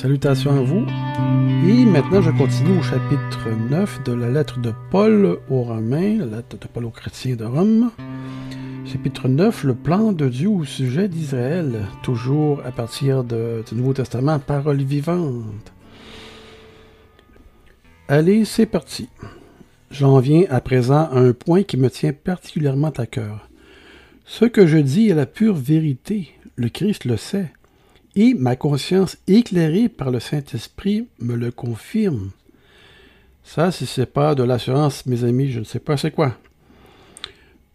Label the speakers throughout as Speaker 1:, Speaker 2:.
Speaker 1: Salutations à vous. Et maintenant, je continue au chapitre 9 de la lettre de Paul aux Romains, la lettre de Paul aux chrétiens de Rome. Chapitre 9, le plan de Dieu au sujet d'Israël, toujours à partir du Nouveau Testament, parole vivante. Allez, c'est parti. J'en viens à présent à un point qui me tient particulièrement à cœur. Ce que je dis est la pure vérité, le Christ le sait et ma conscience éclairée par le Saint-Esprit me le confirme. Ça, si c'est pas de l'assurance, mes amis, je ne sais pas c'est quoi.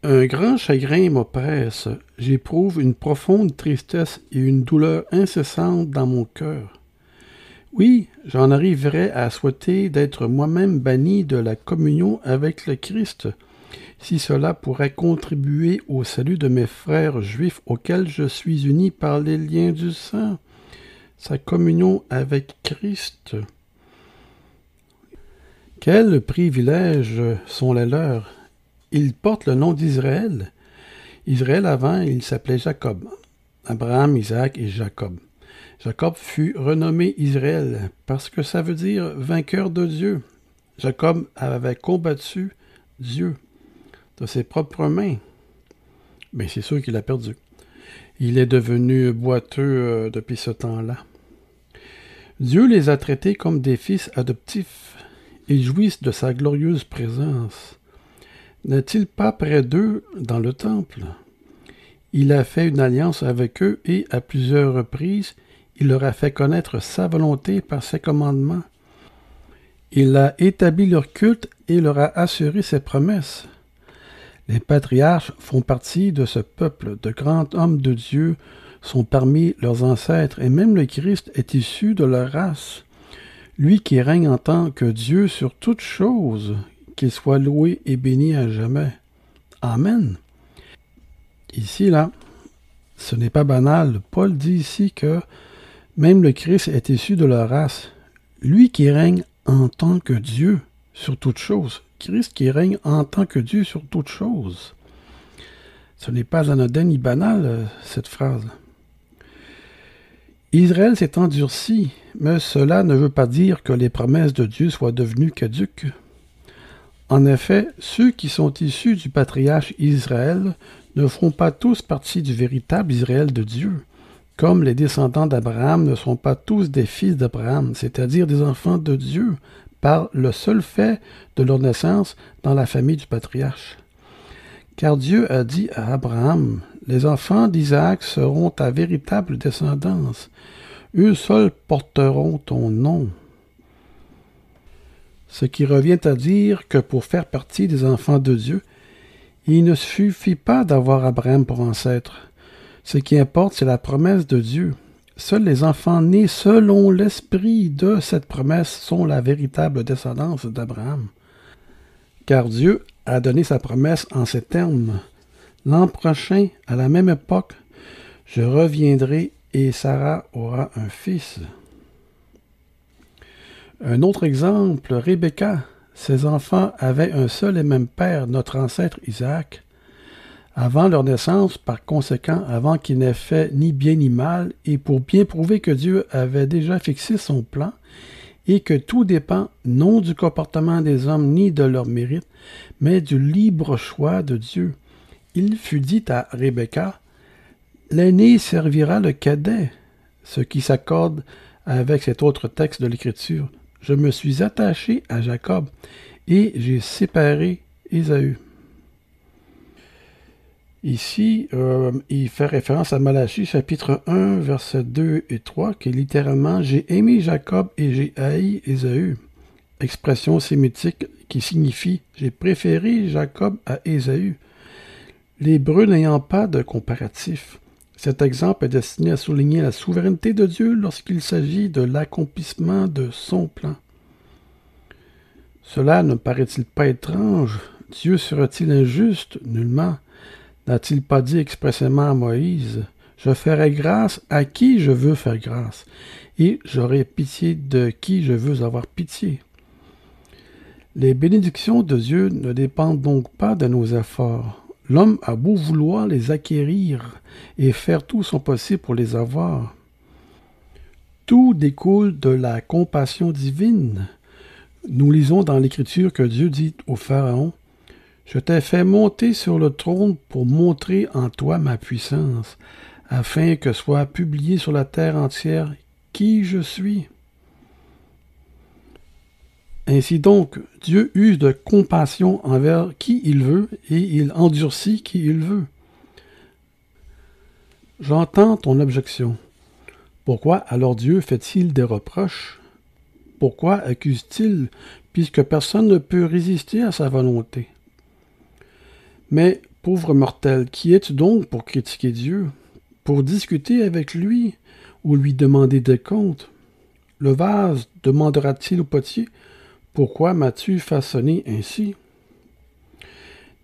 Speaker 1: Un grand chagrin m'oppresse, j'éprouve une profonde tristesse et une douleur incessante dans mon cœur. Oui, j'en arriverai à souhaiter d'être moi-même banni de la communion avec le Christ, si cela pourrait contribuer au salut de mes frères juifs auxquels je suis uni par les liens du sang, sa communion avec Christ. Quels privilèges sont les leurs? Ils portent le nom d'Israël. Israël avant, il s'appelait Jacob. Abraham, Isaac et Jacob. Jacob fut renommé Israël parce que ça veut dire vainqueur de Dieu. Jacob avait combattu Dieu de ses propres mains. Mais c'est sûr qu'il a perdu. Il est devenu boiteux euh, depuis ce temps-là. Dieu les a traités comme des fils adoptifs. Ils jouissent de sa glorieuse présence. N'est-il pas près d'eux dans le temple? Il a fait une alliance avec eux et, à plusieurs reprises, il leur a fait connaître sa volonté par ses commandements. Il a établi leur culte et leur a assuré ses promesses. Les patriarches font partie de ce peuple, de grands hommes de Dieu sont parmi leurs ancêtres, et même le Christ est issu de leur race. Lui qui règne en tant que Dieu sur toutes choses, qu'il soit loué et béni à jamais. Amen. Ici, là, ce n'est pas banal. Paul dit ici que même le Christ est issu de leur race. Lui qui règne en tant que Dieu sur toutes choses. Christ qui règne en tant que Dieu sur toutes choses. Ce n'est pas anodin ni banal, euh, cette phrase. Israël s'est endurci, mais cela ne veut pas dire que les promesses de Dieu soient devenues caduques. En effet, ceux qui sont issus du patriarche Israël ne font pas tous partie du véritable Israël de Dieu, comme les descendants d'Abraham ne sont pas tous des fils d'Abraham, c'est-à-dire des enfants de Dieu, par le seul fait de leur naissance dans la famille du patriarche. Car Dieu a dit à Abraham, Les enfants d'Isaac seront ta véritable descendance. Eux seuls porteront ton nom. Ce qui revient à dire que pour faire partie des enfants de Dieu, il ne suffit pas d'avoir Abraham pour ancêtre. Ce qui importe, c'est la promesse de Dieu. Seuls les enfants nés selon l'esprit de cette promesse sont la véritable descendance d'Abraham. Car Dieu a donné sa promesse en ces termes. L'an prochain, à la même époque, je reviendrai et Sarah aura un fils. Un autre exemple, Rebecca. Ses enfants avaient un seul et même père, notre ancêtre Isaac. Avant leur naissance, par conséquent, avant qu'ils n'aient fait ni bien ni mal, et pour bien prouver que Dieu avait déjà fixé son plan, et que tout dépend non du comportement des hommes ni de leur mérite, mais du libre choix de Dieu. Il fut dit à Rebecca, L'aîné servira le cadet, ce qui s'accorde avec cet autre texte de l'Écriture. Je me suis attaché à Jacob, et j'ai séparé Ésaü. Ici, euh, il fait référence à Malachie chapitre 1, versets 2 et 3, qui est littéralement J'ai aimé Jacob et j'ai haï Ésaü. Expression sémitique qui signifie J'ai préféré Jacob à Ésaü. L'hébreu n'ayant pas de comparatif. Cet exemple est destiné à souligner la souveraineté de Dieu lorsqu'il s'agit de l'accomplissement de son plan. Cela ne paraît-il pas étrange? Dieu sera-t-il injuste? Nullement. N'a-t-il pas dit expressément à Moïse Je ferai grâce à qui je veux faire grâce, et j'aurai pitié de qui je veux avoir pitié. Les bénédictions de Dieu ne dépendent donc pas de nos efforts. L'homme a beau vouloir les acquérir et faire tout son possible pour les avoir. Tout découle de la compassion divine. Nous lisons dans l'Écriture que Dieu dit au Pharaon, Je t'ai fait monter sur le trône pour montrer en toi ma puissance, afin que soit publié sur la terre entière qui je suis. Ainsi donc, Dieu use de compassion envers qui il veut et il endurcit qui il veut. J'entends ton objection. Pourquoi alors Dieu fait-il des reproches? Pourquoi accuse-t-il puisque personne ne peut résister à sa volonté? Mais, pauvre mortel, qui es-tu donc pour critiquer Dieu Pour discuter avec lui ou lui demander des comptes? Le vase demandera-t-il au potier pourquoi m'as-tu façonné ainsi?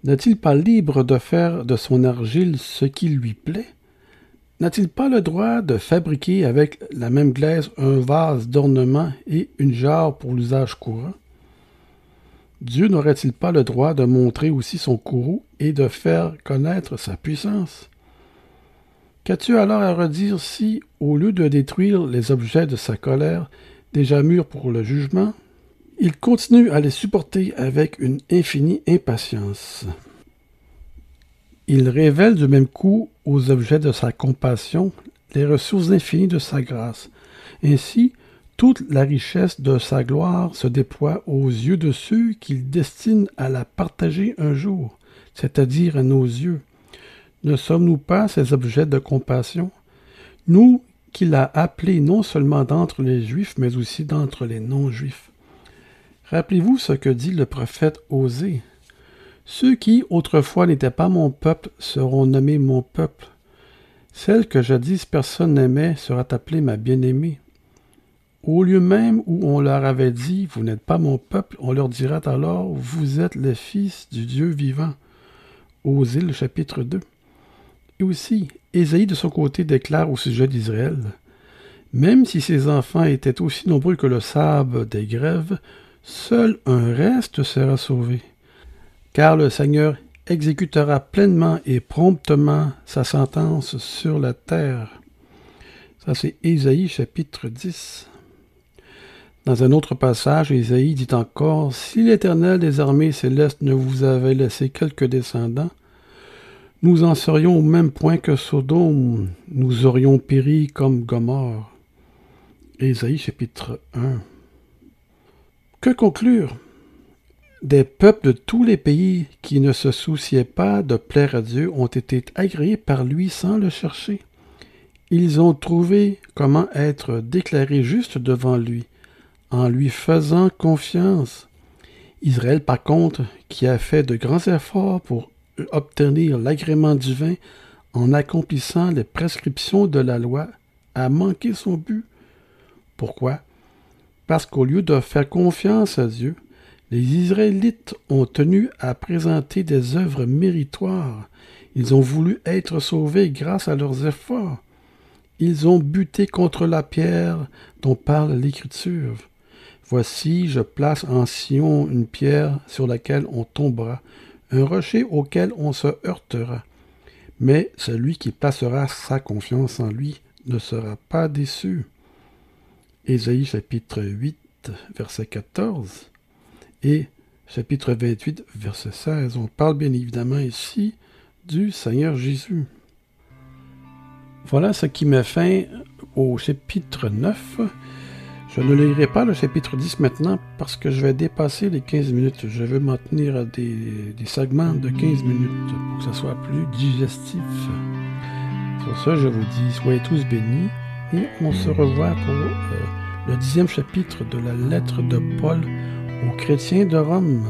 Speaker 1: N'est-il pas libre de faire de son argile ce qui lui plaît? N'a-t-il pas le droit de fabriquer avec la même glaise un vase d'ornement et une jarre pour l'usage courant? Dieu n'aurait-il pas le droit de montrer aussi son courroux et de faire connaître sa puissance? Qu'as-tu alors à redire si, au lieu de détruire les objets de sa colère, déjà mûrs pour le jugement, il continue à les supporter avec une infinie impatience? Il révèle du même coup aux objets de sa compassion les ressources infinies de sa grâce. Ainsi, toute la richesse de sa gloire se déploie aux yeux de ceux qu'il destine à la partager un jour, c'est-à-dire à nos yeux. Ne sommes-nous pas ces objets de compassion? Nous qu'il a appelés non seulement d'entre les Juifs, mais aussi d'entre les non-Juifs. Rappelez-vous ce que dit le prophète Osée. Ceux qui autrefois n'étaient pas mon peuple seront nommés mon peuple. Celle que jadis personne n'aimait sera appelée ma bien-aimée. Au lieu même où on leur avait dit Vous n'êtes pas mon peuple, on leur dira alors Vous êtes les fils du Dieu vivant. Le chapitre 2. Et aussi, Ésaïe de son côté déclare au sujet d'Israël Même si ses enfants étaient aussi nombreux que le sable des grèves, seul un reste sera sauvé, car le Seigneur exécutera pleinement et promptement sa sentence sur la terre. Ça, c'est Ésaïe chapitre 10. Dans un autre passage, Ésaïe dit encore Si l'Éternel des armées célestes ne vous avait laissé quelques descendants, nous en serions au même point que Sodome, nous aurions péri comme Gomorre. Ésaïe chapitre 1. Que conclure? Des peuples de tous les pays qui ne se souciaient pas de plaire à Dieu ont été agréés par lui sans le chercher. Ils ont trouvé comment être déclarés justes devant lui, en lui faisant confiance. Israël, par contre, qui a fait de grands efforts pour obtenir l'agrément divin en accomplissant les prescriptions de la loi, a manqué son but. Pourquoi? Parce qu'au lieu de faire confiance à Dieu, les Israélites ont tenu à présenter des œuvres méritoires. Ils ont voulu être sauvés grâce à leurs efforts. Ils ont buté contre la pierre dont parle l'Écriture. Voici, je place en Sion une pierre sur laquelle on tombera, un rocher auquel on se heurtera. Mais celui qui placera sa confiance en lui ne sera pas déçu. Ésaïe chapitre 8, verset 14 et chapitre 28, verset 16. On parle bien évidemment ici du Seigneur Jésus. Voilà ce qui met fin au chapitre 9. Je ne lirai pas le chapitre 10 maintenant parce que je vais dépasser les 15 minutes. Je veux m'en tenir à des, segments de 15 minutes pour que ce soit plus digestif. Sur ce, je vous dis, soyez tous bénis et on se revoit pour euh, le dixième chapitre de la lettre de Paul aux chrétiens de Rome.